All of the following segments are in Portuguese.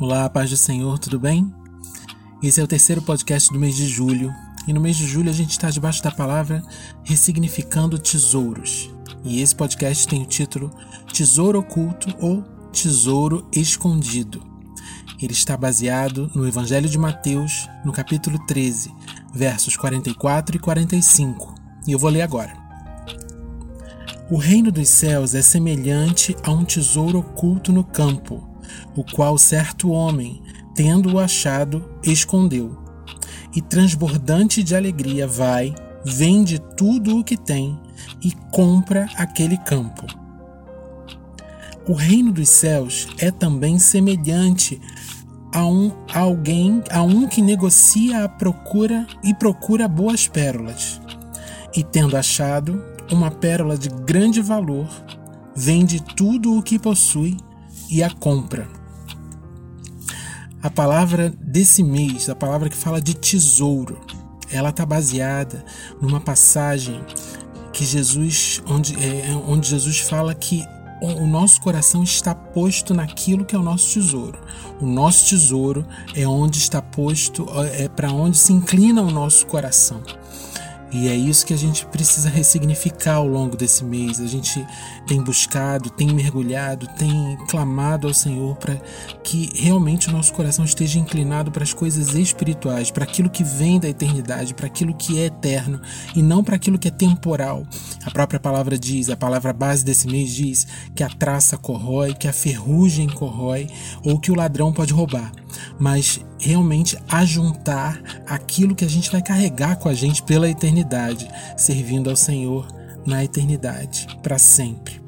Olá, paz do Senhor, tudo bem? Esse é o terceiro podcast do mês de julho, e no mês de julho a gente está debaixo da palavra Ressignificando Tesouros. E esse podcast tem o título Tesouro Oculto ou Tesouro Escondido. Ele está baseado no Evangelho de Mateus, no capítulo 13, versos 44 e 45. E eu vou ler agora. O reino dos céus é semelhante a um tesouro oculto no campo o qual certo homem, tendo-o achado, escondeu. E transbordante de alegria vai, vende tudo o que tem e compra aquele campo. O reino dos céus é também semelhante a um a alguém, a um que negocia a procura e procura boas pérolas. E tendo achado uma pérola de grande valor, vende tudo o que possui e a compra. A palavra desse mês, a palavra que fala de tesouro, ela está baseada numa passagem que Jesus, onde, é, onde Jesus fala que o nosso coração está posto naquilo que é o nosso tesouro. O nosso tesouro é onde está posto, é para onde se inclina o nosso coração. E é isso que a gente precisa ressignificar ao longo desse mês. A gente tem buscado, tem mergulhado, tem clamado ao Senhor para que realmente o nosso coração esteja inclinado para as coisas espirituais, para aquilo que vem da eternidade, para aquilo que é eterno e não para aquilo que é temporal. A própria palavra diz, a palavra base desse mês diz que a traça corrói, que a ferrugem corrói ou que o ladrão pode roubar. Mas realmente ajuntar aquilo que a gente vai carregar com a gente pela eternidade, servindo ao Senhor na eternidade, para sempre.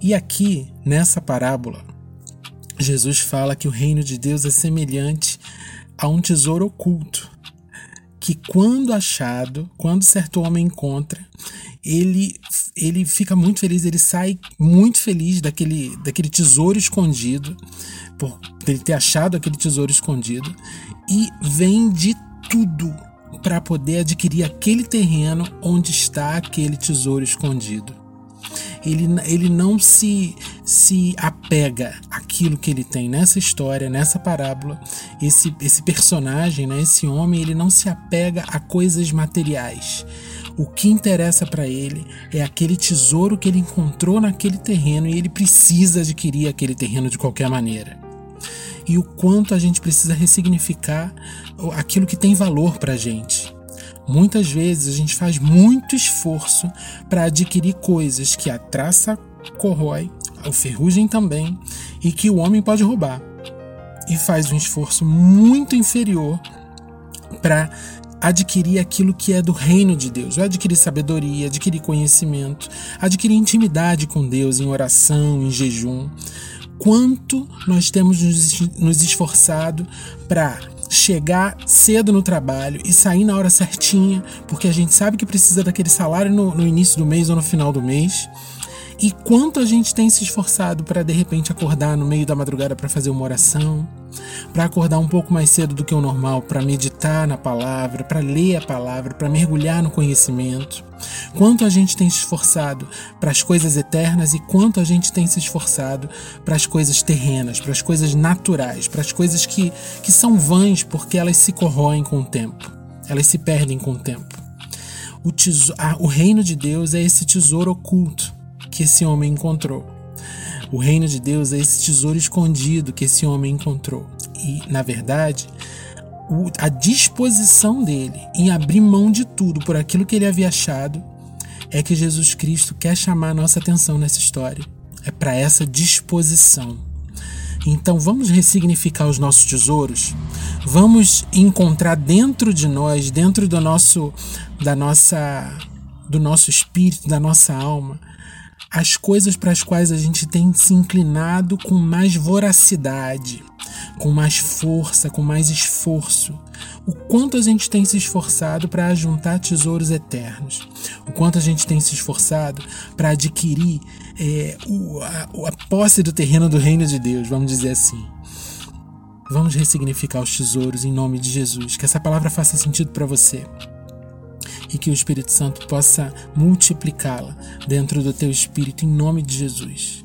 E aqui, nessa parábola, Jesus fala que o reino de Deus é semelhante a um tesouro oculto, que quando achado, quando certo homem encontra, ele ele fica muito feliz, ele sai muito feliz daquele, daquele tesouro escondido, por ele ter achado aquele tesouro escondido, e vende tudo para poder adquirir aquele terreno onde está aquele tesouro escondido. Ele, ele não se, se apega àquilo que ele tem nessa história, nessa parábola. Esse, esse personagem, né, esse homem, ele não se apega a coisas materiais o que interessa para ele é aquele tesouro que ele encontrou naquele terreno e ele precisa adquirir aquele terreno de qualquer maneira. E o quanto a gente precisa ressignificar aquilo que tem valor para a gente. Muitas vezes a gente faz muito esforço para adquirir coisas que a traça corrói, a ferrugem também, e que o homem pode roubar. E faz um esforço muito inferior para adquirir aquilo que é do reino de Deus, adquirir sabedoria, adquirir conhecimento, adquirir intimidade com Deus em oração, em jejum. Quanto nós temos nos esforçado para chegar cedo no trabalho e sair na hora certinha, porque a gente sabe que precisa daquele salário no, no início do mês ou no final do mês. E quanto a gente tem se esforçado para de repente acordar no meio da madrugada para fazer uma oração, para acordar um pouco mais cedo do que o normal, para meditar na palavra, para ler a palavra, para mergulhar no conhecimento. Quanto a gente tem se esforçado para as coisas eternas e quanto a gente tem se esforçado para as coisas terrenas, para as coisas naturais, para as coisas que, que são vãs porque elas se corroem com o tempo, elas se perdem com o tempo. O, tesouro, o reino de Deus é esse tesouro oculto que esse homem encontrou. O reino de Deus é esse tesouro escondido que esse homem encontrou. E, na verdade, o, a disposição dele em abrir mão de tudo por aquilo que ele havia achado é que Jesus Cristo quer chamar a nossa atenção nessa história. É para essa disposição. Então vamos ressignificar os nossos tesouros. Vamos encontrar dentro de nós, dentro do nosso da nossa do nosso espírito, da nossa alma, as coisas para as quais a gente tem se inclinado com mais voracidade, com mais força, com mais esforço. O quanto a gente tem se esforçado para ajuntar tesouros eternos, o quanto a gente tem se esforçado para adquirir é, o, a, a posse do terreno do reino de Deus, vamos dizer assim. Vamos ressignificar os tesouros em nome de Jesus. Que essa palavra faça sentido para você e que o Espírito Santo possa multiplicá-la dentro do teu espírito em nome de Jesus.